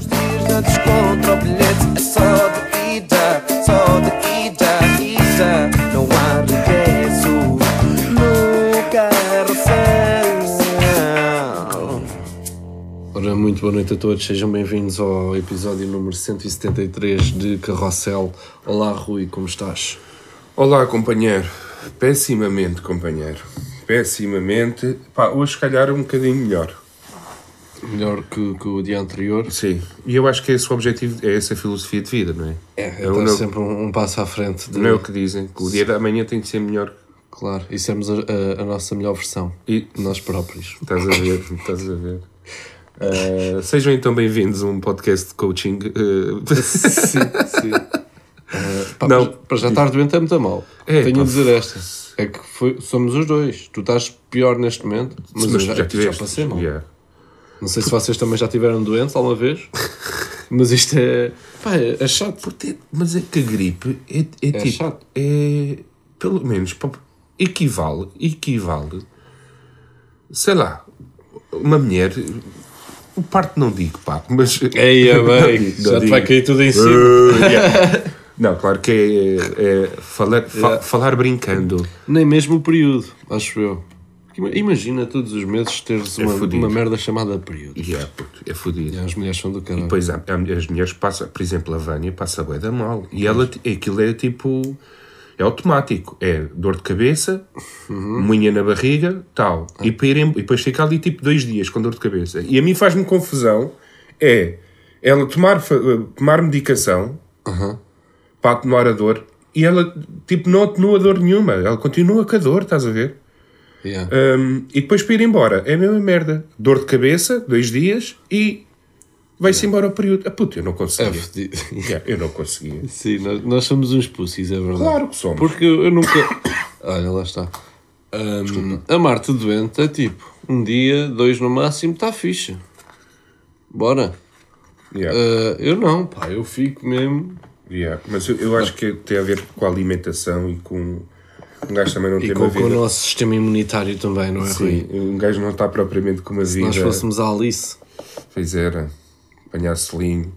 Os dias o bilhete é só de ida, só de ida, ida. Não há regresso no carrossel. Ora, muito boa noite a todos, sejam bem-vindos ao episódio número 173 de Carrossel. Olá Rui, como estás? Olá, companheiro. Pessimamente, companheiro. Pessimamente. Pá, hoje, se calhar, um bocadinho melhor. Melhor que, que o dia anterior? Sim. E eu acho que esse é o objetivo, é essa a filosofia de vida, não é? É, o está meu- sempre um, um passo à frente. De, Não é o que dizem, que o dia da manhã tem de ser melhor. Claro, e sermos a, a- a nossa melhor versão, E nós próprios. estás a ver, estás a ver. Ah, sejam então bem-vindos a um podcast de coaching. ah, sim, sim. Eh, pá, Não. Para, para já estar doente é muito mal. É, Tenho pá, a dizer esta. É que foi- somos os dois. Tu estás pior neste momento, mas, eu mas já, já já tiveste. passei mal. Yeah. Não sei se vocês também já tiveram doentes alguma vez, mas isto é. Pá, é, é chato. Porque- Mas é que a gripe é, é, tipo. chato. É. Pelo menos. Equivale. Equivale. Sei lá. Uma mulher. O parto não digo, pá. Mas. Eia, Não bem, já não te vai cair tudo em cima. Uh, yeah. Não, claro que é, é falar, fa- Yeah. falar brincando. Nem mesmo o período, acho eu. Ima- Imagina todos os meses teres uma, fudido. uma merda chamada período. Yeah, puto, é fodido. E as mulheres são do caralho. Pois há, há- as mulheres passam, por exemplo, a Vânia passa bué da mal. E ela, ti- aquilo é tipo. É automático. É dor de cabeça, munha na barriga, tal. E, para ir e depois fica ali tipo dois dias com dor de cabeça. E a mim faz-me confusão é ela tomar, tomar medicação para atenuar a dor e ela tipo não atenua dor nenhuma. Ela continua com a dor, estás a ver? Yeah. Um, e depois para ir embora é a mesma merda. Dor de cabeça, dois dias e vai-se embora o período. Ah, puto, eu não É conseguia. fedido. Yeah, eu não conseguia. Sim, nós, nós somos uns pussies, é verdade. Claro que somos. Porque eu eu nunca. Olha, lá está. Ahm, a Marta doente é tipo, um dia, dois no máximo, está fixe. Bora. Yeah, Ah, eu não, pá, eu fico mesmo. yeah. Mas eu, eu acho que tem a ver com a alimentação e com. Um gajo também não E tem com, uma com o vida. nosso sistema imunitário também, não é, Rui? Sim, um gajo não está propriamente com uma Se vida. nós fôssemos a Alice, Pois era. Apanhar selinho.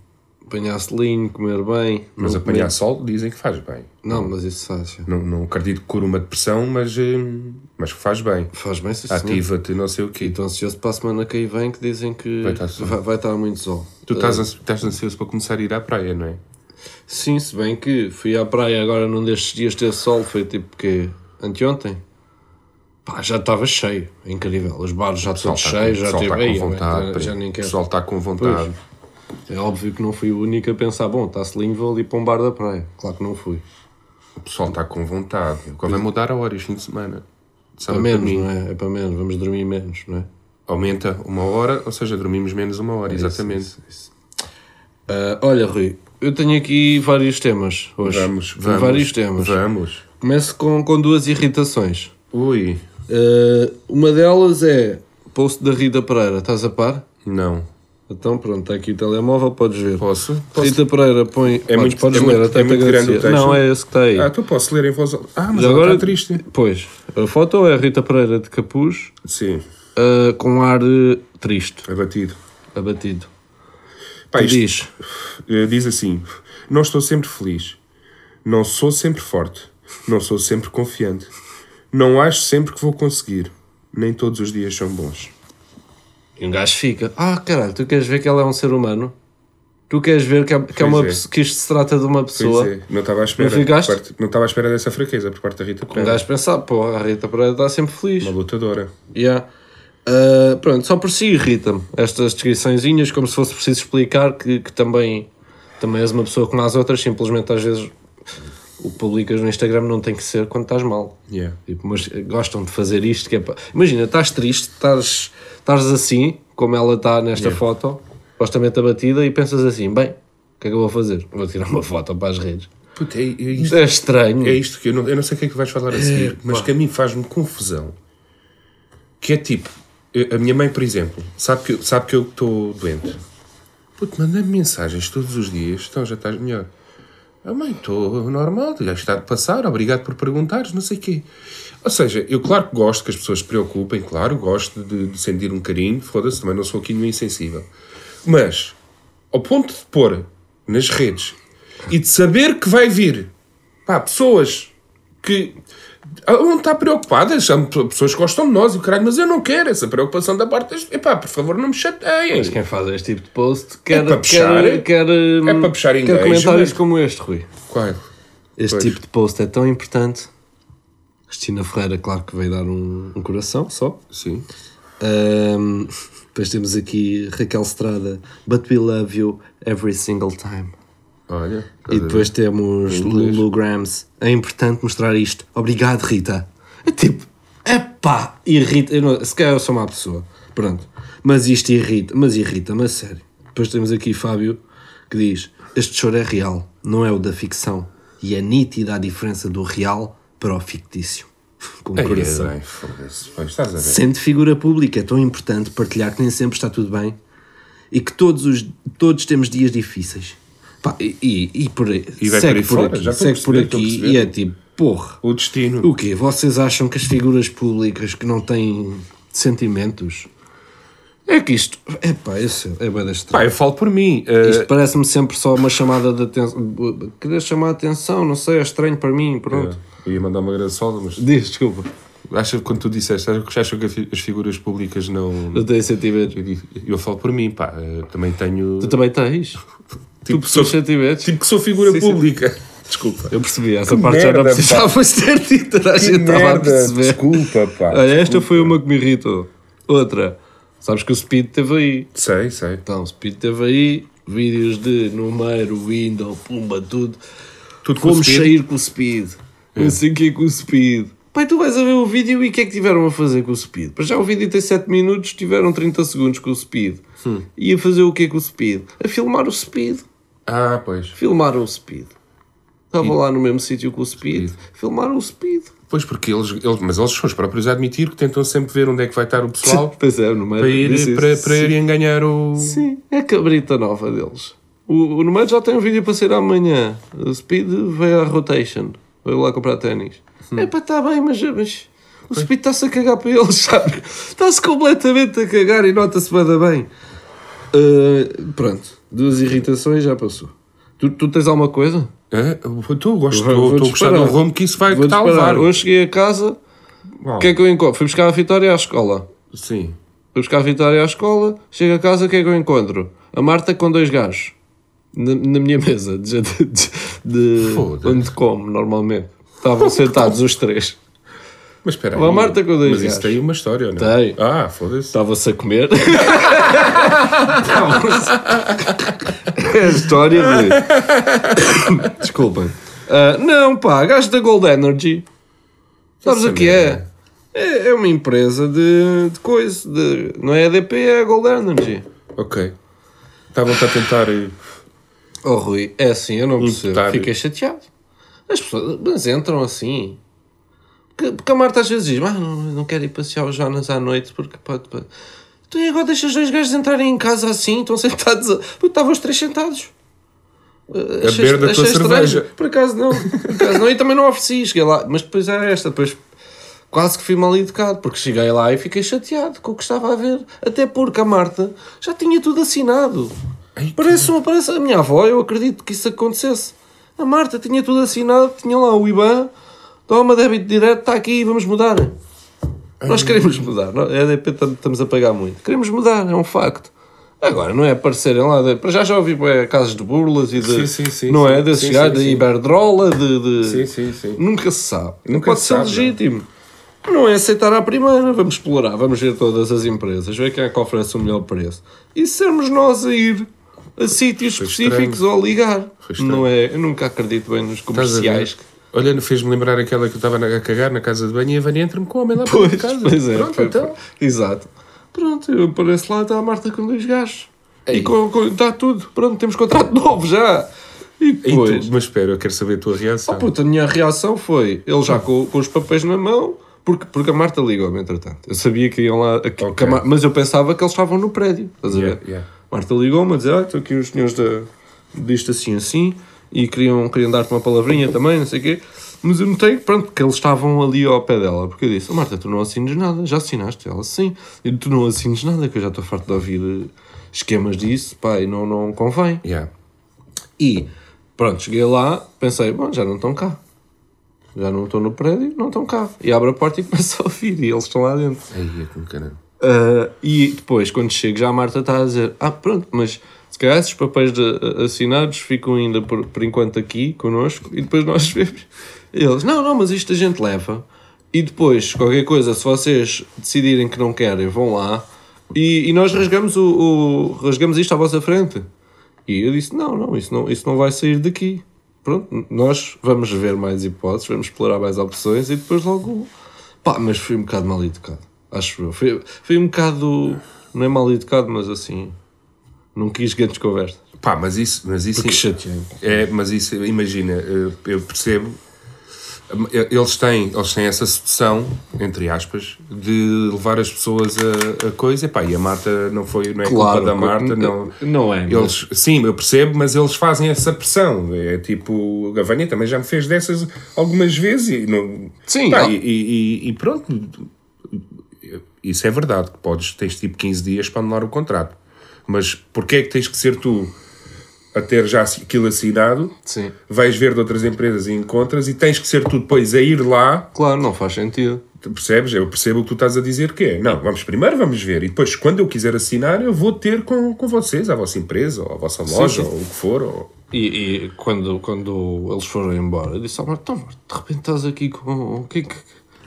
apanhar selinho, comer bem. Mas não apanhar comer- sol dizem que faz bem. Não, mas isso faz. Não, não acredito que cura uma depressão, mas, hum, mas que faz bem. Faz bem, sim, senhor. Ativa-te, não sei o quê. Estou ansioso para a semana que aí vem que dizem que Vai estar sol. vai, vai estar muito sol. Tu estás, ansi- estás ansioso para começar a ir à praia, não é? Sim, se bem que fui à praia agora num destes dias ter sol, foi tipo que anteontem. Pá, já estava cheio, é incrível. Os bares já todos está cheios, já tive está aí, vontade. já, nem o pessoal está com vontade. É óbvio que não fui o único a pensar, bom, está selinho, vou ali para um bar da praia. Claro que não fui. O pessoal está com vontade. Agora vai mudar a hora este fim de semana. Para Sábado, menos, não é? É para menos, vamos dormir menos, não é? Aumenta uma hora, ou seja, dormimos menos uma hora, exatamente. Isso, isso. Ah, olha, Rui, eu tenho aqui vários temas hoje. Vamos, vamos. vários temas. Vamos. Começo com, com duas irritações. Ui, Uh, uma delas é post da Rita Pereira, estás a par? não. Então pronto, está aqui o telemóvel, podes ver. Posso? Posso? Rita Pereira põe. É Podes- muito- podes é ler, muito- até é muito grande o texto. Não, é esse que está aí. Ah, tu posso ler em voz alta. Ah, mas ela agora- está triste. Pois, a foto é a Rita Pereira de capuz, Sim, uh, com ar uh, triste, abatido. abatido. Pá, isto- diz? Eh, diz assim: Não estou sempre feliz, não sou sempre forte, não sou sempre confiante, não acho sempre que vou conseguir, nem todos os dias são bons. E um gajo fica, ah caralho, tu queres ver que ela é um ser humano? Tu queres ver que, é, que, é uma, é. que isto se trata de uma Pois pessoa? é, não estava à espera. Não parte- não estava à espera dessa fraqueza por parte da Rita Um Pereira. gajo pensar, pô, a Rita Pereira está sempre feliz. Uma lutadora. Yeah. Uh, pronto, só por si irrita-me estas descriçõezinhas, como se fosse preciso explicar que, que também, também és uma pessoa como as outras, simplesmente às vezes o que publicas no Instagram não tem que ser quando estás mal. Yeah. Tipo, mas gostam de fazer isto que é pa- Imagina, estás triste, estás, estás assim, como ela está nesta Yeah. foto, supostamente abatida, e pensas assim, bem, o que é que eu vou fazer? Vou tirar uma foto para as redes. Puta, é, é isto, é estranho. é isto que eu não, eu não sei o que é que vais falar a seguir, mas que a mim faz-me confusão. Que é tipo, a minha mãe, por exemplo, sabe que, sabe que eu estou doente. Puto, manda-me mensagens todos os dias, então já estás melhor. Ah, mãe, estou normal, já está de passar, obrigado por perguntares, não sei o quê. Ou seja, eu claro que gosto que as pessoas se preocupem, claro, gosto de, de sentir um carinho, foda-se, também não sou aqui nenhum insensível. Mas, ao ponto de pôr nas redes e de saber que vai vir pá, pessoas que vão estar preocupadas, são pessoas que gostam de nós e o caralho, mas eu não quero essa preocupação da parte das. Epá, por favor, não me chateiem. Mas quem faz este tipo de post quer, para puxar. quer, quer, hum, É para puxar quer comentários como este, Rui. Qual? Este Pois. tipo de post é tão importante. Cristina Ferreira, claro que veio dar um, um coração só. Sim. Ahm, depois temos aqui Raquel Estrada, But we love you every single time. Olha. E depois temos inglês. Lulu Grams. É importante mostrar isto. Obrigado, Rita. É tipo, epá, irrita. Eu não, se calhar eu sou má pessoa. Pronto. Mas isto irrita. Mas irrita-me a sério. Depois temos aqui Fábio que diz: Este choro é real, não é o da ficção. E é nítida a diferença do real para o fictício. Com Ai, coração. a ver? Sendo figura pública é tão importante partilhar que nem sempre está tudo bem e que todos, os, todos temos dias difíceis. Pá, e, e, por aí, E segue por fora, aqui, segue por aqui e é tipo, porra, O destino. o quê? Vocês acham que as figuras públicas que não têm sentimentos? É que isto, é pá, isso é bem Pá, estranho. eu falo por mim. eh, Isto parece-me sempre só uma chamada de atenção. Querer chamar a atenção, não sei, é estranho para mim, pronto. eu ia mandar uma graçola, mas. Diz, desculpa, Acha quando tu disseste, acham que as figuras públicas não. não tenho sentimentos. Eu, eu falo por mim, pá. eh, Também tenho. Tu também tens? Tipo, tu sou, tens sentimentos? tipo que sou figura Sim, sim. pública. Desculpa. Eu percebi, essa Que parte já não merda, precisavas ter dito, toda a gente estava a merda, perceber. Desculpa, pá. Olha, esta desculpa. foi uma que me irritou. Outra, sabes que o Speed teve aí. Sei, sei. Então, o Speed teve aí vídeos de número, window, pumba, tudo. Tudo com Como sair com o Speed. Não sei o que é com o Speed. Pai, tu vais a ver o vídeo e o que é que tiveram a fazer com o Speed? Para já o vídeo tem 7 minutos, tiveram 30 segundos com o Speed. Hum. E a fazer o que é com o Speed? A filmar o Speed. Ah, pois. Filmaram o Speed. Estavam lá no mesmo sítio com o Speed. Filmaram o Speed. Pois, porque eles, eles. Mas eles são os próprios a admitir que tentam sempre ver onde é que vai estar o pessoal Pois é, no meio para, ir, para, para irem ganhar o. Sim, é a cabrita nova deles. O, o Numeiro já tem um vídeo para sair amanhã. O Speed veio à rotation. Veio lá comprar ténis. É pá, está bem, mas, mas o Speed está-se a cagar para eles, sabe? Está-se completamente a cagar e nota-se bada bem. Uh, pronto, duas irritações já passou. Tu, tu tens alguma coisa? É, estou gosto, estou a gostar do rumo que isso vai que está a levar. Hoje cheguei a casa, o que é que eu encontro? Fui buscar a Vitória à escola. Sim. Fui buscar a Vitória à escola, chego a casa, o que é que eu encontro? A Marta com dois gajos. Na, na minha mesa, de, de, de- onde como normalmente. Estavam sentados os três. Mas espera aí. Marta com dois Mas isso gajos. tem uma história, não Tem. Ah, foda-se. Estavam-se a comer. Estavam-se- é a história de. Desculpem. Ah, não, pá, gajo da Gold Energy. Sabes o que é? é? É uma empresa de, de coisa. De, não é EDP, é a Gold Energy. Ok. Estavam-te a tentar. eh, Oh Rui, é assim, eu não percebo. Imputar. Fiquei chateado. As pessoas, mas entram assim. Porque, porque a Marta às vezes diz: não, não quero ir passear o Jonas à noite porque pode. pode. Então e agora deixas dois gajos entrarem em casa assim, estão sentados. A... Porque estavam os três sentados. A beber da tua cerveja. Por acaso não. Por acaso não. E também não ofereci. Cheguei lá. Mas depois era esta. Depois quase que fui mal educado. Porque cheguei lá e fiquei chateado com o que estava a ver. Até porque a Marta já tinha tudo assinado. Ai, Parece, uma, parece a minha avó, eu acredito que isso acontecesse. A Marta tinha tudo assinado, tinha lá o IBAN, toma débito direto, está aqui, vamos mudar. Nós queremos mudar, não? a EDP tam- estamos a pagar muito. Queremos mudar, é um facto. Agora, não é aparecerem lá, de- para já já ouvi bué, casos de burlas e de. Sim, sim, sim, não é? Desses gajos de. Iberdrola, de. de- Sim, sim, sim. Nunca se sabe. Nunca Pode se ser sabe, legítimo. Não é aceitar à primeira, vamos explorar, vamos ver todas as empresas, ver quem é que oferece o melhor preço. E sermos nós a ir a sítios Foi específicos ou a ligar. Não é, eu nunca acredito bem nos Estás a ver? comerciais. Olha, fez-me lembrar aquela que eu estava na- a cagar na casa de banho e a Vânia entra-me com o homem lá para Pois, casa. pois é, Pronto, foi- então. foi- exato. Pronto, eu apareço lá, está a Marta com dois gajos. E Ei. com, com, está tudo. Pronto, temos contrato novo já. E E depois. tu, mas espera, eu quero saber a tua reação. Oh puta, a minha reação foi ele já com, com os papéis na mão, porque, porque a Marta ligou-me entretanto. Eu sabia que iam lá, que- que a Ok. Mar- mas eu pensava que eles estavam no prédio. Estás a Yeah, ver? yeah. Marta ligou-me a dizer: ah, estão aqui os senhores da, disto assim assim e queriam, queriam dar-te uma palavrinha também, não sei o quê. Mas eu notei pronto, que eles estavam ali ao pé dela, porque eu disse: oh, Marta, tu não assines nada, já assinaste? Ela, sim. E tu não assines nada, que eu já estou farto de ouvir esquemas disso, pá, e não, não convém. Yeah. E pronto, cheguei lá, pensei, bom, já não estão cá. Já não estou no prédio, não estão cá. E abro a porta e começo a ouvir, e eles estão lá dentro. Aí é com caramba. Uh, e depois, quando chego, já a Marta está a dizer: Ah, pronto, mas se calhar esses papéis de, uh, assinados ficam ainda por, por enquanto aqui connosco e depois nós vemos. Eles: Não, não, mas isto a gente leva. E depois, qualquer coisa, se vocês decidirem que não querem, vão lá e, e nós rasgamos, o, o- rasgamos isto à vossa frente. E eu disse: Não, não, isso não, isso não vai sair daqui. Pronto, nós vamos ver mais hipóteses, vamos explorar mais opções e depois logo. Pá, mas fui um bocado mal educado, acho eu. Fui, fui um bocado. Não é mal educado, mas assim. Não quis grandes conversas. Pá, mas isso, mas isso Porque chateei. é, mas isso, imagina, eu percebo, eles têm, eles têm essa sedução, entre aspas, de levar as pessoas a, a coisa, Epá, e a Marta não foi, não é culpa da Marta, não. Não é. Eles, sim, eu percebo, mas eles fazem essa pressão. É tipo, a Vânia também já me fez dessas algumas vezes e, não, Sim, Pá, e, e- e pronto. Isso é verdade, que podes, tens tipo 15 dias para anular o contrato. Mas porquê é que tens que ser tu a ter já aquilo assinado? Sim. Vais ver de outras empresas e encontras e tens que ser tu depois a ir lá Claro, não faz sentido. Percebes? Eu percebo o que tu estás a dizer que é. Não, vamos primeiro vamos ver. E depois, quando eu quiser assinar, eu vou ter com, com vocês, a vossa empresa, ou a vossa loja, sim. ou o que for. Ou... E, e quando, quando eles foram embora, eu disse ao Marta, então, de repente estás aqui com. O que é que.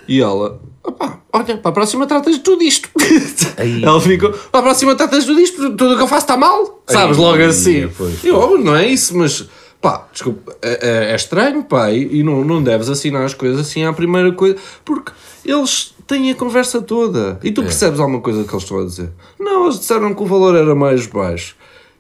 E ela, opá, olha, para a próxima tratas de tudo isto. Aí. ela ficou, para a próxima tratas de tudo isto, tudo o que eu faço está mal. Sabes, Aí, logo assim. pois, E eu, não é isso, mas pá, desculpa, é, é- é estranho, pá, e, não, não deves assinar as coisas assim à primeira coisa, porque eles têm a conversa toda. E tu percebes alguma coisa que eles estão a dizer? Não, eles disseram que o valor era mais baixo.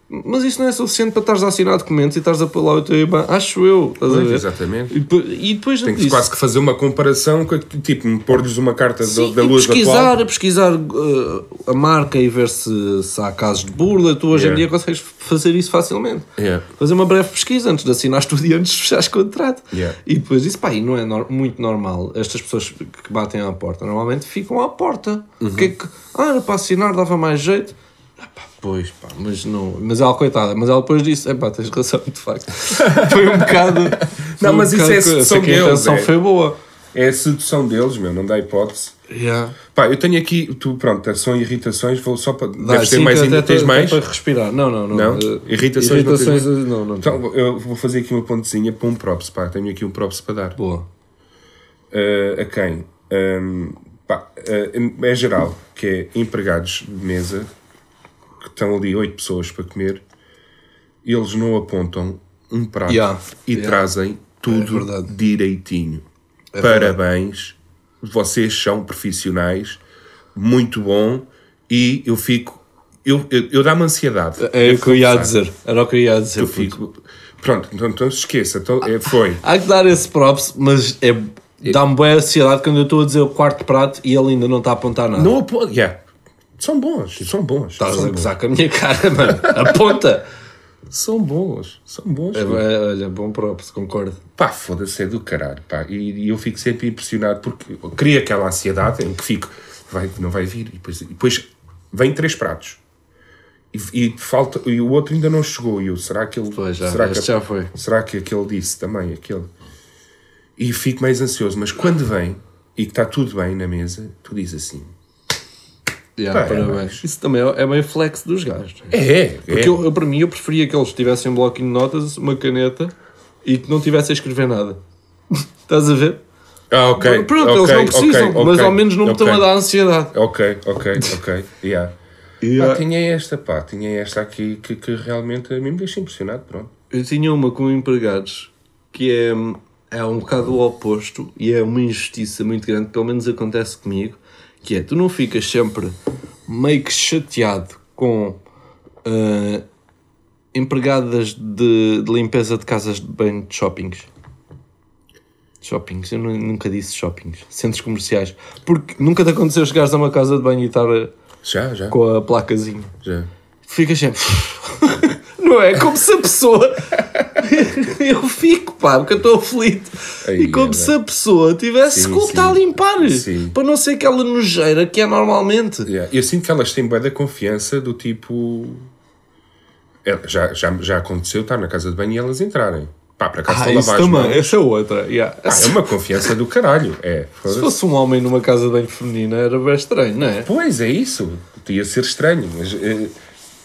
Mas isso não é suficiente para estares a assinar documentos e estares a pôr lá o teu IBAN, acho eu. Estás a Pois, ver? exatamente. E e depois Tem que disso- quase que fazer uma comparação, com, tipo, pôr-lhes uma carta da- Sim, da e luz pesquisar, atual. pesquisar uh, a marca e ver se, se há casos de burla. Tu hoje Yeah. em dia consegues fazer isso facilmente. Yeah. Fazer uma breve pesquisa antes de assinares tudo e antes de fechares contrato. Yeah. E depois disso, pá, e não é nor- muito normal. Estas pessoas que batem à porta normalmente ficam à porta. O que é que. Ah, era para assinar, dava mais jeito. Ah, pá, pois, pá, mas não. Mas ela, coitada, mas ela depois disse: é pá, tens razão, de facto. Foi um bocado. um mas isso é sedução que a deles, intenção é. foi boa. É a sedução deles, meu, não dá hipótese. Yeah. Pá, eu tenho aqui, tu, pronto, são irritações, vou só para. Dá, Deves ter sim, mais ainda, tens até mais? para respirar. Não, não, não. Não? Eh, Irritações não irritações mais? não, não. Então, eu vou fazer aqui uma pontezinha para um props, pá, tenho aqui um props para dar. Boa. Uh, a quem? Um, pá, uh, é geral, que é empregados de mesa, que estão ali oito pessoas para comer, eles não apontam um prato Yeah, e yeah. trazem tudo É direitinho. É Parabéns, vocês são profissionais, muito bom, e eu fico. Eu, eu, eu dá-me ansiedade. É o que eu ia dizer. Era o que eu ia dizer. Eu fico. Pronto, então, então se esqueça, então, é, foi. Há que dar esse props, mas é, dá-me boa ansiedade quando eu estou a dizer o quarto prato e ele ainda não está a apontar nada. Não aponta. Yeah. São bons, são bons. Estás a gozar com a minha cara, mano. Aponta! São bons, são bons. É, é, olha, bom props, concordo. Pá, foda-se, é do caralho, pá. E, e eu fico sempre impressionado porque eu crio aquela ansiedade em que fico, vai, não vai vir. E depois, e depois vem três pratos. E, e falta, e o outro ainda não chegou. E eu, será que ele. Pois, já, será que, já foi. Será que aquele disse também? Aquele. E fico mais ansioso. Mas quando vem e que está tudo bem na mesa, tu dizes assim: Yeah, Pá, é parabéns. Isso também é, é meio flex dos gajos. é, é. Porque eu, eu, para mim, eu preferia que eles tivessem um bloquinho de notas, uma caneta e que não tivessem a escrever nada. Estás a ver? Ah, ok. Pronto, ok, eles não precisam, ok, mas ao menos não me estão a dar ansiedade. Ok, ok, ok. Yeah. Yeah. Pá, tinha esta, pá, tinha esta aqui que, que realmente a mim me deixa impressionado, pronto. Eu tinha uma com empregados que é, é um bocado o oposto e é uma injustiça muito grande, pelo menos acontece comigo, que é, tu não ficas sempre meio que chateado com ah, empregadas de, de limpeza de casas de banho de shoppings. Shoppings, eu nu- nunca disse shoppings, centros comerciais. Porque nunca te aconteceu chegares a uma casa de banho e estar ah, Já, já, com a placazinha. já. Ficas sempre. Não é? Como se a pessoa. eu fico, pá, porque eu estou aflito. Aí, e como é, se a pessoa tivesse Sim, que estar a limpar. Sim. Para não ser aquela nojeira que é normalmente. Yeah. Eu sinto que elas têm bem da confiança do tipo. É, já, já, já aconteceu estar na casa de banho e elas entrarem. Pá, para cá Ah, isso também, essa é outra. yeah. Pá, é uma confiança do caralho. É, Se fosse um homem numa casa de banho feminina era bem estranho, não é? Pois é isso. Podia ser estranho, mas. eh,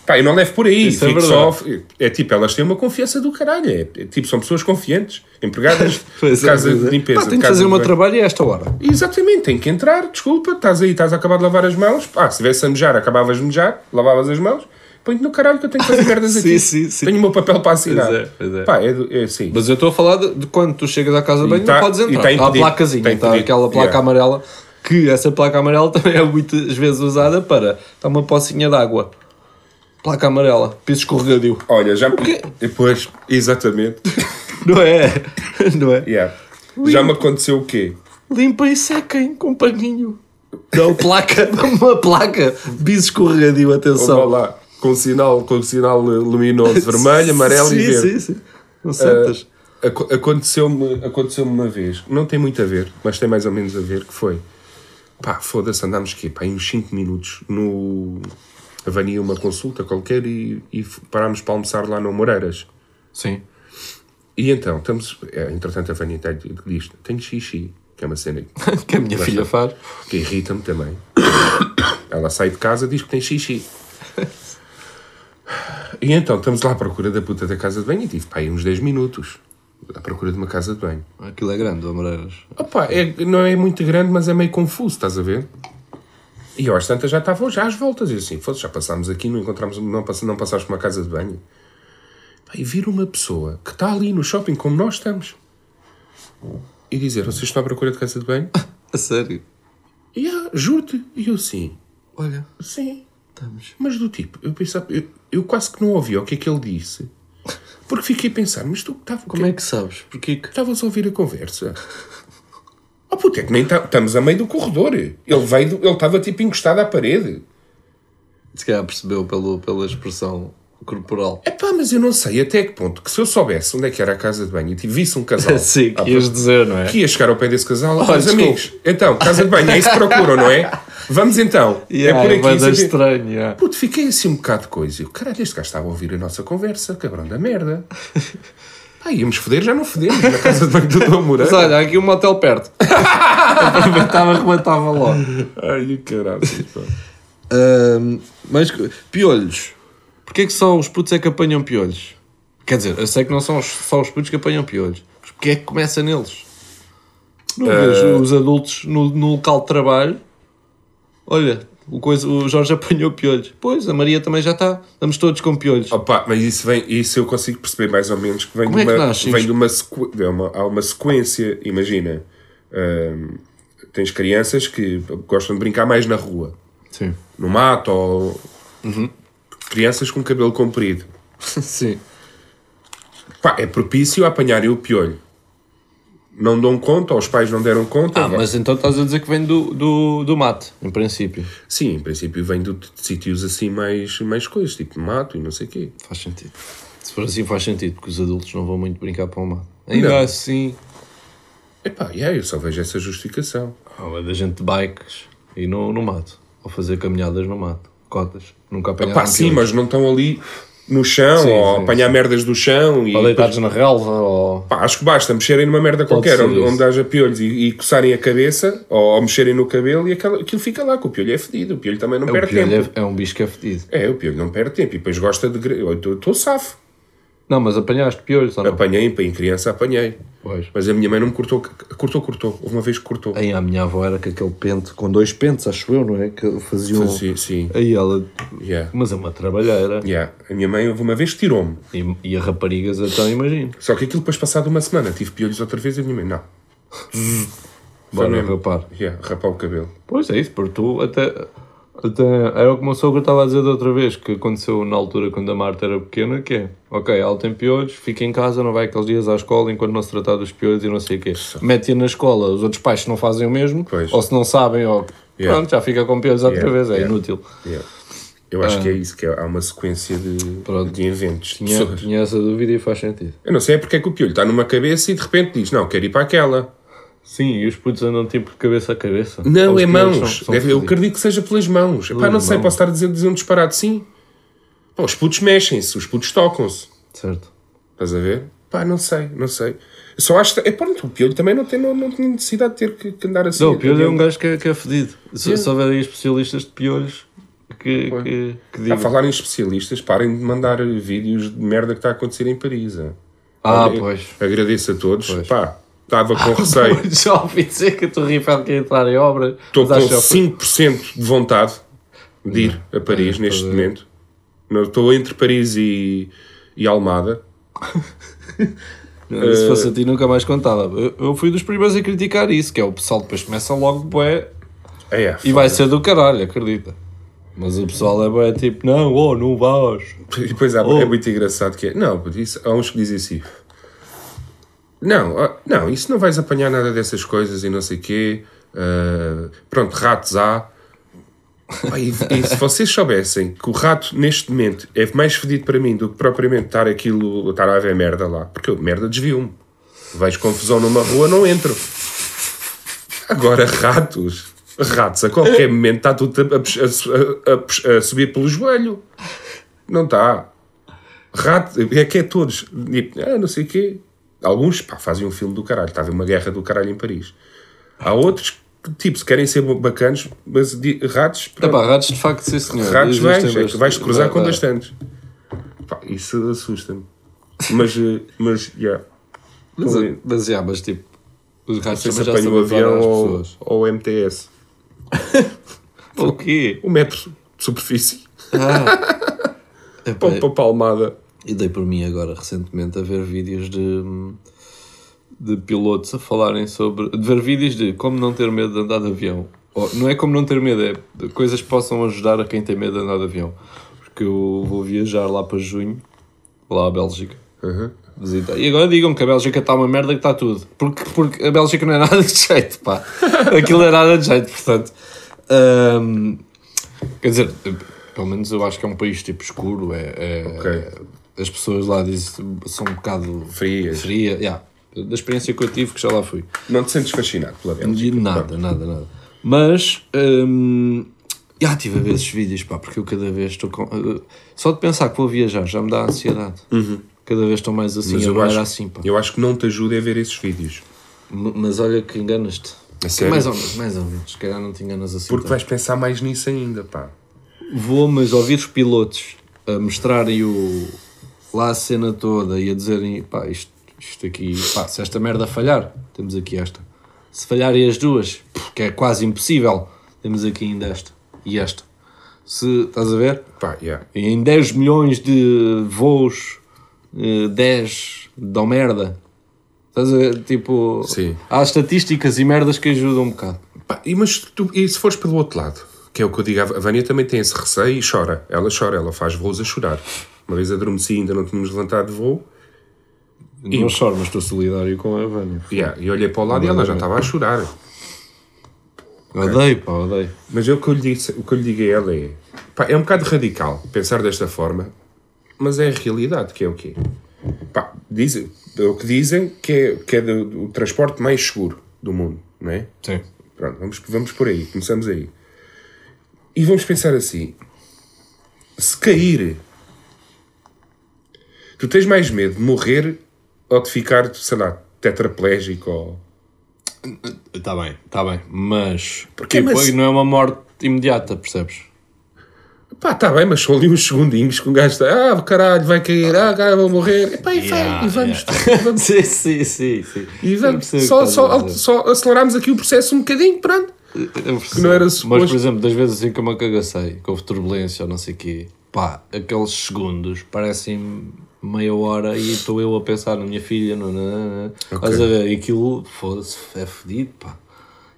Pá, eu não levo por aí. Isso é só, é tipo, elas têm uma confiança do caralho. É, é tipo, são pessoas confiantes. Empregadas de é, casa pois é. de limpeza. Pá, de de casa fazer de o meu trabalho e a esta hora. Exatamente, tem que entrar, desculpa, estás aí, estás a acabar de lavar as mãos. Pá, se estivesse a mejar, acabavas de mejar, lavavas as mãos. Põe-te no caralho que eu tenho que fazer merdas Sim, aqui. sim, sim. Tenho o meu papel para assinar. Pois é, pois é. Pá, é, é assim. Mas eu estou a falar de, de quando tu chegas à casa de banho tá- não podes e entrar. tá Está a impedido, placazinha, tá está aquela placa Yeah. amarela, que essa placa amarela também é muitas vezes usada para dar uma pocinha de água. Placa amarela, piso escorregadio. Olha, já. quê? Depois, exatamente. Não é? Não é? Yeah. Já me aconteceu o quê? Limpa e sequem com um paninho. Não, placa, uma placa, piso escorregadio, atenção. lá, com sinal, com sinal luminoso, vermelho, amarelo sim, e verde. Sim, sim. Não sentas. Aco- Aconteceu-me aconteceu uma vez, não tem muito a ver, mas tem mais ou menos a ver, que foi pá, foda-se, andámos aqui, pá, uns 5 minutos no Avania uma consulta qualquer e, e parámos para almoçar lá no Moreiras. Sim. E então, estamos, é, entretanto a Vânia diz, tenho xixi, que é uma cena Que a minha filha faz. que irrita-me também. Ela sai de casa diz que tem xixi. E então, estamos lá à procura da puta da casa de banho e tive, pá, aí uns 10 minutos à procura de uma casa de banho. Aquilo é grande, Amoreiras. Opa, é, não é muito grande, mas é meio confuso, estás a ver? E eu às tantas já estavam já às voltas. E assim, foda já passámos aqui, não encontramos, não, pass, não passámos por uma casa de banho. E vir uma pessoa que está ali no shopping como nós estamos e dizer, vocês estão à procura de casa de banho? A sério? E ah, juro-te. E eu assim, Olha, sim. estamos. Mas do tipo, eu pensava, eu, eu quase que não ouvi o que é que ele disse. Porque fiquei a pensar, mas tu tava, Como é que sabes? Porquê que. estavas a ouvir a conversa? Oh puto, é que nem tá- estamos a meio do corredor. Ele veio, ele estava tipo encostado à parede. Se calhar percebeu pelo, pela expressão corporal. É pá, mas eu não sei até que ponto que se eu soubesse onde é que era a casa de banho e visse um casal Sim, que ias dizer, não é? que ia chegar ao pé desse casal, Olha, meus amigos, então, casa de banho, é isso que procuram, não é? Vamos então. Yeah, é por aqui. banda sabe? estranho, yeah. Puto, fiquei assim um bocado de coisa. Eu, caralho, este gajo estava a ouvir a nossa conversa, cabrão da merda. Pá, íamos foder, já não fodemos na casa de banho do Dom Moreira. Mas olha, há aqui um motel perto. Aproveitava, arrematava logo. Ai, caralho. mas piolhos. Porquê que só os putos é que apanham piolhos? Quer dizer, eu sei que não são os- só os putos que apanham piolhos. Mas porquê é que começa neles? Não vejo os adultos no, no local de trabalho. Olha, o, coisa, o Jorge apanhou piolhos. Pois, a Maria também já está. Estamos todos com piolhos. Opa, mas isso, vem, isso eu consigo perceber mais ou menos que vem Como de é que uma, nasce vem isto? de uma, sequ- de uma, há uma sequência, imagina. hum, tens crianças que gostam de brincar mais na rua, Sim. no mato, ou Uhum. crianças com cabelo comprido. Sim. Pá, é propício a apanharem o piolho. Não dão conta, ou os pais não deram conta. Ah, vá. mas então estás a dizer que vem do, do, do mato, em princípio. Sim, em princípio vem do- de, sítios assim mais, mais coisas, tipo mato e não sei o quê. Faz sentido. Se for assim, faz sentido, porque os adultos não vão muito brincar para o mato. Ainda Não. assim, Epá, yeah, eu só vejo essa justificação. há uma da gente de bikes e no, no mato. Ou fazer caminhadas no mato. Cotas. Nunca apanharam Pá, sim, mas não estão ali no chão, Sim, ou sim, apanhar merdas do chão e Ou deitados na relva, ou... Pá, acho que basta mexerem numa merda qualquer ser onde, onde haja piolhos e, e coçarem a cabeça ou, ou mexerem no cabelo e aquela, aquilo fica lá, que o piolho é fedido, o piolho também não É, perde tempo. é, é um bicho que é fedido. É. o piolho não perde tempo e depois gosta de. Eu estou safo. Não, mas apanhaste piolhos ou não? Apanhei, em criança apanhei. Pois. Mas a minha mãe não me cortou, cortou, cortou. Houve uma vez que cortou. Aí a minha avó era com aquele pente, com dois pentes, acho eu, não é? Que faziam... Sim, sim. Aí ela... Yeah. Mas é uma trabalheira. Yeah. A minha mãe houve uma vez tirou-me. E, e a raparigas então, imagino. Só que aquilo depois passado uma semana tive piolhos outra vez e a minha mãe, não. Bora rapar. Yeah, rapar o cabelo. Pois é isso, porque tu até, até era o que o meu sogro estava a dizer da outra vez, que aconteceu na altura quando a Marta era pequena, que é, ok, ela tem piolhos, fica em casa, não vai aqueles dias à escola enquanto não se tratar dos piolhos e não sei o quê. Mete-a na escola, os outros pais se não fazem o mesmo, Pois. ou se não sabem, ou Yeah. pronto, já fica com piolhos outra Yeah, vez, é yeah. inútil. Eu acho que é isso, que é- há uma sequência de, Ah. Pronto. de eventos. Tinha, tinha essa dúvida e faz sentido. Eu não sei é porque é que o piolho está numa cabeça e de repente diz, não, quero ir para aquela. Sim, e os putos andam tipo de cabeça a cabeça. Não, é mãos. são- são Deve- eu acredito que seja pelas mãos. Epá, Pelas não sei, posso estar a dizer, dizer um disparate sim. Pá, os putos mexem-se, os putos tocam-se. Certo. Estás a ver? Pá, não sei, não sei. Eu Só acho que. É, pronto, o piolho também não tem, não, não tem necessidade de ter que, que andar assim. Não, o piolho é um gajo que é, que é fedido. Se, se houver aí especialistas de piolhos que, que, que A falar em especialistas, parem de mandar vídeos de merda que está a acontecer em Paris. hein? Ah, Olha, pois. Agradeço a todos. Pois. Pá, estava com receio. Já ouvi dizer que a Torre Eiffel quer entrar em obra. Estou com mas acho que- 5% de vontade de ir a Paris É, neste ver. momento. Estou entre Paris e, e Almada. Se fosse a ti, nunca mais contava. Eu, fui dos primeiros a criticar isso, que é o pessoal depois começa logo bué É, é, e vai ser do caralho, acredita. Mas o pessoal é bué tipo, não, oh, não vais. E depois há, Oh. é muito engraçado que é. Não, isso, há uns que dizem assim. Não, não, isso não vais apanhar nada dessas coisas e não sei quê. ah, pronto, ratos há. E, e se vocês soubessem que o rato neste momento é mais fedido para mim do que propriamente estar aquilo, estar a haver merda lá, porque eu merda desvio-me. Vejo confusão numa rua, não entro. Agora, ratos, ratos, a qualquer momento está tudo a, a- a- a- a subir pelo joelho. Não está. Rato, é que é todos. Tipo, ah, não sei o quê. Alguns pá, fazem um filme do caralho. Está a haver uma guerra do caralho em Paris. Há outros que, tipo, se querem ser bacanos, mas di- ratos. pronto. Epá, ratos de facto, sim senhor. ratos vais, é que vais cruzar Vai, com bastantes. Pá, isso assusta-me. Mas, eh, mas, yeah. Mas, Não mas, yeah, mas tipo, os ratos sei se também já o avião ou, ou o MTS. O quê? O metro de superfície. Epá, Para, para Palmada. E dei por mim agora recentemente a ver vídeos de, de pilotos a falarem sobre. de ver vídeos de como não ter medo de andar de avião. Ou, não é como não ter medo, é coisas que possam ajudar a quem tem medo de andar de avião. Porque eu vou viajar lá para junho, lá à Bélgica. Visitar. E agora digam que a Bélgica está uma merda que está tudo. Porque, porque a Bélgica não é nada de jeito, pá. Aquilo é nada de jeito, portanto. Hum, quer dizer, pelo menos eu acho que é um país tipo escuro. É, é- Ok. As pessoas lá dizem, são um bocado Frias. fria. yeah. Da experiência que eu tive, que já lá fui. Não te sentes fascinado pela Bélgica? nada, nada, nada. Mas, hum, já estive a ver esses vídeos, pá, porque eu cada vez estou com. uh, só de pensar que vou viajar já me dá ansiedade. Cada vez estou mais assim, Mas eu acho, assim, pá. eu acho que não te ajuda a ver esses vídeos. M- Mas olha que enganas-te. Mais ou menos, mais ou menos. Se calhar não te enganas assim. Porque tanto. vais pensar mais nisso ainda, pá. Vou, mas ouvir os pilotos a mostrarem o, lá a cena toda e a dizerem, pá, isto, isto aqui, pá, se esta merda falhar, temos aqui esta. Se falharem as duas, que é quase impossível, temos aqui ainda esta e esta. Se, estás a ver? Pá, yeah. Em 10 milhões de voos, eh, 10 dão merda. Estás a ver? Tipo, Sim. há estatísticas e merdas que ajudam um bocado. Pá, e, mas tu, e se fores pelo outro lado? Que é o que eu digo, a Vânia também tem esse receio e chora. Ela chora, ela faz voos a chorar. Uma vez adormeci, ainda não tínhamos levantado de voo. Não choro, mas estou solidário com a Vânia. Yeah, e olhei para o lado e ela já estava a chorar. Odeio, pá, odeio. Mas eu, o, que eu lhe disse, o que eu lhe digo a ela é... Pá, é um bocado radical pensar desta forma, mas é a realidade, que é o quê? Pá, dizem, é o que dizem que é, que é do, do transporte mais seguro do mundo, não é? Sim. Pronto, vamos, vamos por aí, começamos aí. E vamos pensar assim: se cair, tu tens mais medo de morrer ou de ficar, sei lá, tetraplégico ou. Está bem, está bem. Mas, Porquê, tipo, mas- não é uma morte imediata, percebes? Pá, tá bem, mas só ali uns segundinhos que um gajo está, ah, caralho, vai cair, ah, caralho, vou morrer. E, pá, e, vai, e vamos, vamos, sim, sim, sim, sim. e vamos. Só, que só, só aceleramos aqui o processo um bocadinho, pronto. Percebo. não era Mas, suposto. por exemplo, das vezes assim que eu me acagacei, que houve turbulência ou não sei o quê, pá, aqueles segundos parecem meia hora e estou eu a pensar na minha filha, na, na. Estás a ver? E aquilo, foda-se, é fedido, pá.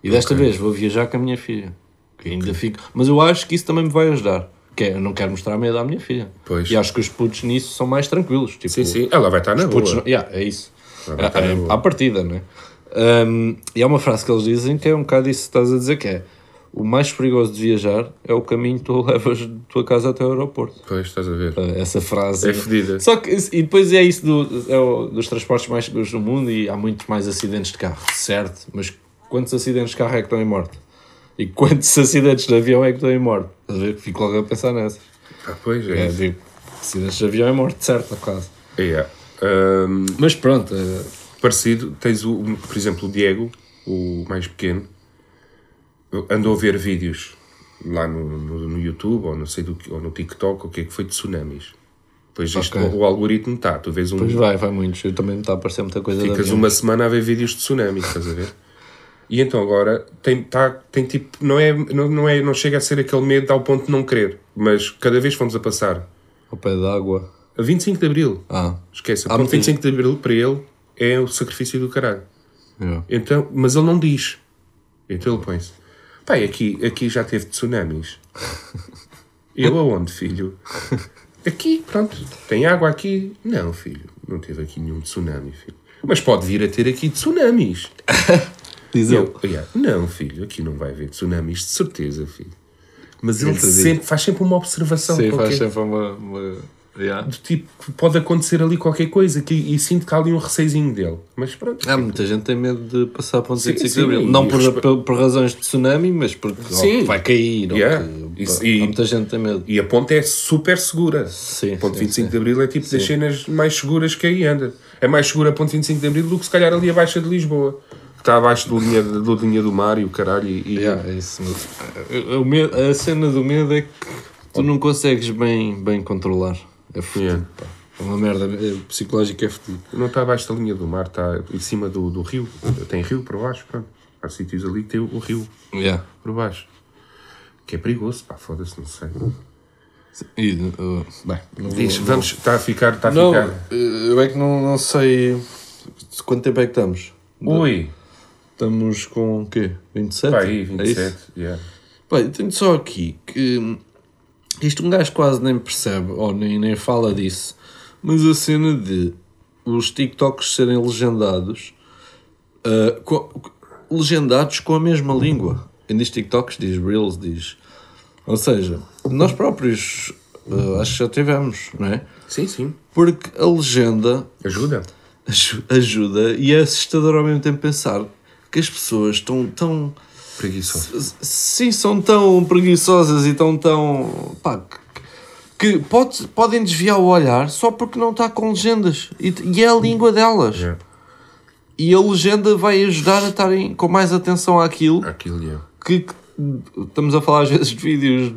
E desta vez vou viajar com a minha filha. Que ainda fico. Mas eu acho que isso também me vai ajudar. Que é, eu não quero mostrar medo à minha filha. Pois. E acho que os putos nisso são mais tranquilos. Tipo, Sim, sim, ela vai estar na boa. Putos, não- yeah, é isso. na É, boa. à partida, não é? Um, e há uma frase que eles dizem que é um bocado isso que estás a dizer, que é o mais perigoso de viajar é o caminho que tu levas de tua casa até o aeroporto. Pois, estás a ver. Uh, Essa frase. É fedida. Só que, e depois é isso do, é o- dos transportes mais seguros do mundo e há muitos mais acidentes de carro, certo? Mas quantos acidentes de carro é que estão em morte? E quantos acidentes de avião é que estão em morte? Estás a ver? Fico logo a pensar nessa. Ah, pois, é. É, acidentes de avião é morte certa, quase. É. Ahm, Mas pronto, parecido, tens o, por exemplo, o Diego, o mais pequeno, andou a ver vídeos lá no, no, no YouTube ou, não sei do, que- ou no TikTok, o que é que foi de tsunamis. Pois isto, Ok. o, algoritmo está, tu vês um, pois vai, vai muitos. Eu também me está a aparecer muita coisa ficas uma semana a ver vídeos de tsunami, estás a ver? E então agora tem, tá, tem tipo, não é, não, não é, não chega a ser aquele medo ao ponto de não querer, mas cada vez que vamos a passar Ao pé d'água. a 25 de Abril, Ah, esquece, Há a ponto muita 25 de Abril para ele é o sacrifício do caralho. yeah. Então, mas ele não diz. Então ele põe-se. Pai, aqui, aqui já teve tsunamis. Eu aonde, filho? Aqui, pronto. Tem água aqui? Não, filho. Não teve aqui nenhum tsunami, filho. Mas pode vir a ter aqui tsunamis. Diz eu, yeah, não, filho, aqui não vai haver tsunamis, de certeza, filho. Mas ele sempre, faz sempre uma observação Sim, qualquer, faz sempre uma. uma... Yeah. do tipo pode acontecer ali qualquer coisa que, e sinto que há ali um receizinho dele. Mas pronto. Há muita gente tem medo de passar para Sim, 25 sim, de Abril. Não por, respe- por, por razões de tsunami, mas porque vai cair. Yeah. que- Isso- e- muita gente tem medo. E a ponte é super segura. Sim, a ponte sim, 25 sim. de Abril é tipo das cenas mais seguras que aí anda. É mais segura a ponte 25 de Abril do que se calhar ali abaixo de Lisboa. Que está abaixo do linha, do linha do mar e o caralho. E, Yeah, é isso. Medo- a cena do medo é que tu não consegues bem, bem controlar. É fodido. Yeah. pá. É uma merda. É, psicológico é fodido. Não está abaixo da linha do mar, está em cima do, do rio. Tem rio por baixo, pronto. Há sítios ali que tem o, o rio Yeah. por baixo. Que é perigoso, pá, foda-se, não sei. E, uh, bem, não vou- Diz, vamos, está a ficar, está a Não, ficar. eh, eu é que não, não sei quanto tempo é que estamos. Ui, Estamos com o quê? 27? pá, aí, É isso? 27. yeah. Pá, eu tenho só aqui que hum, isto um gajo quase nem percebe ou nem, nem fala disso, mas a cena de os TikToks serem legendados ah, co- legendados com a mesma língua. Quem diz TikToks diz Reels, diz. Ou seja, nós próprios ah, acho que já tivemos, não é? Sim, sim. Porque a legenda Ajuda. aju- ajuda e é assustador ao mesmo tempo pensar que as pessoas estão tão. Preguiçoso. Sim, são tão preguiçosas e tão tão. pá, que, que pode, podem desviar o olhar só porque não está com legendas. E, e é a língua delas. Yeah. E a legenda vai ajudar a estarem com mais atenção àquilo Aquilo, yeah. que, que estamos a falar às vezes de vídeos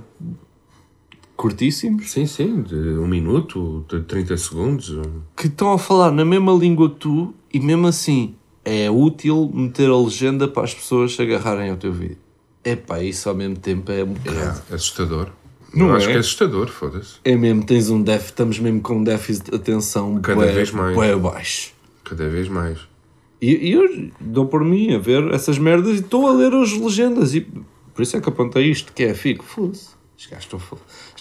curtíssimos Sim, sim, de um minuto, de 30 segundos. que estão a falar na mesma língua que tu e mesmo assim é útil meter a legenda para as pessoas se agarrarem ao teu vídeo. Epá, isso ao mesmo tempo é um bocado. É assustador. Não acho é? que é assustador, foda-se. É mesmo, tens um déficit, estamos mesmo com um déficit de atenção Cada bué- vez mais. bué baixo. Cada vez mais. E, e eu dou por mim a ver essas merdas e estou a ler as legendas. E por isso é que apontei isto, que é fico, foda-se. Isto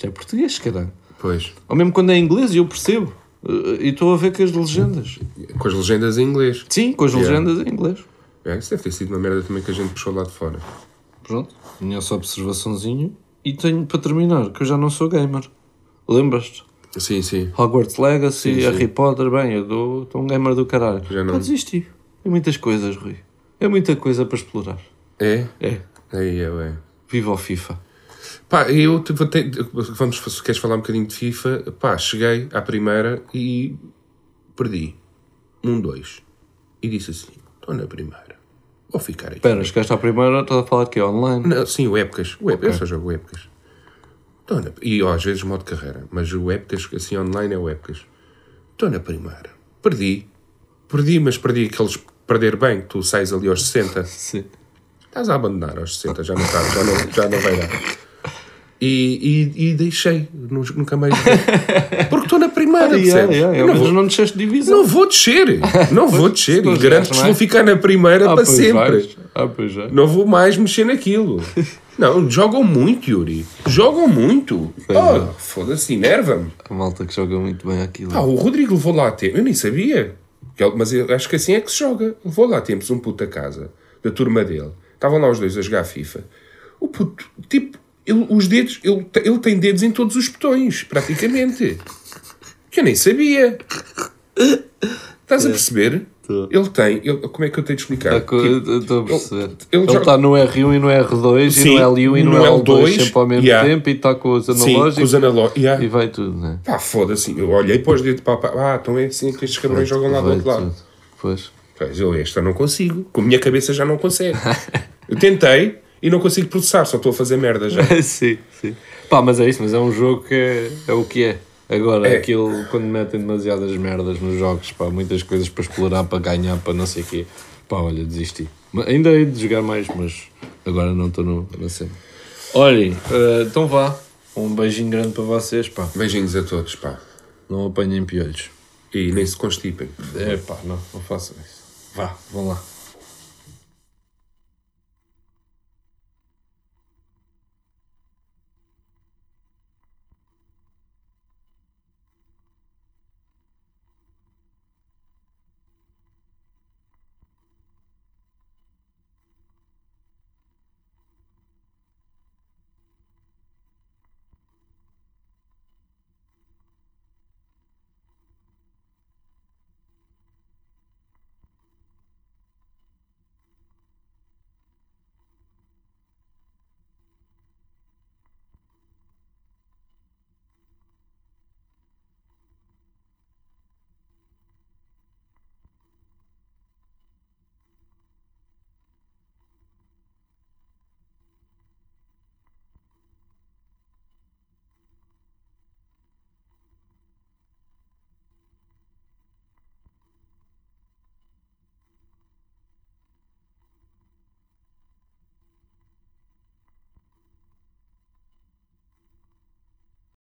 é português, caralho. Pois. Ou mesmo quando é inglês, eu percebo. E estou a ver com as legendas. Com as legendas em inglês. Sim, com as Yeah. legendas em inglês. É, isso deve ter sido uma merda também que a gente puxou lá de fora. Pronto, tinha essa observaçãozinha. E tenho para terminar, que eu já não sou gamer. Lembras-te? Sim, sim. Hogwarts Legacy, Sim, sim. Harry Potter, bem, eu dou- estou um gamer do caralho. Já não- Pá, desisti. É muitas coisas, Rui. É muita coisa para explorar. É? É. Aí é, é. Viva o FIFA. Pá, eu te- vou ter- vamos, se queres falar um bocadinho de FIFA, pá, cheguei à primeira e perdi. Um, dois. E disse assim, estou na primeira. Vou ficar aqui. Espera, chegaste à primeira, estás a falar que é online. Não, sim, o Épocas. O Épocas, Ok. Eu só jogo Épocas. Estou na- E ó, às vezes modo carreira. Mas o Épocas, assim, online é o Épocas. Estou na primeira. Perdi. Perdi, mas perdi aqueles perder bem, que tu sais ali aos 60. Sim. Estás a abandonar aos 60, já não, está, já não, já não vai dar. E, e, e deixei, nu- nunca mais. Porque estou na primeira, Ah, yeah, yeah, mas não, vou, não desceste divisão. não vou descer, não vou descer. E garanto que vou ficar na primeira Ah, para sempre. Ah. Não vou mais mexer naquilo. Não, jogam muito, Yuri. Jogam muito. Oh, é. foda-se, enerva-me. A malta que joga muito bem aquilo. Pá, o Rodrigo levou lá a tempo. Eu nem sabia. Mas eu acho que assim é que se joga. Levou lá a tempos um puto a casa, da turma dele. Estavam lá os dois a jogar FIFA. O puto, tipo, ele- os dedos, ele, ele tem dedos em todos os botões, praticamente. Que eu nem sabia. Estás a perceber? Tô. Ele tem. ele- como é que eu tenho de explicar? Tá co- Tipo, Estou a perceber. ele Ele joga- está no R1 e no R2 Sim, e no L1 e no, no L2, L2, sempre ao mesmo yeah. tempo e está com os sim, analógicos com os. Yeah. e vai tudo, né? Pá, foda-se. Eu olhei para os dedos para pá, ah, então é assim que estes cabrões jogam lá do outro lado. tudo. Pois. Pois, eu esta não consigo. Com a minha cabeça já não consegue. Eu tentei e não consigo processar, só estou a fazer merda já. sim, sim. Pá, mas é isso, mas é um jogo que é, é o que é. Agora, É. aquilo, quando metem demasiadas merdas nos jogos, pá, muitas coisas para explorar, para ganhar, para não sei o quê, pá, olha, desisti. Ainda hei de jogar mais, mas agora não estou no- na cena. Olhem, eh, então vá. Um beijinho grande para vocês, pá. Beijinhos a todos, pá. Não apanhem piolhos. E nem se constipem. É pá, não, não façam isso. Vá, vão lá.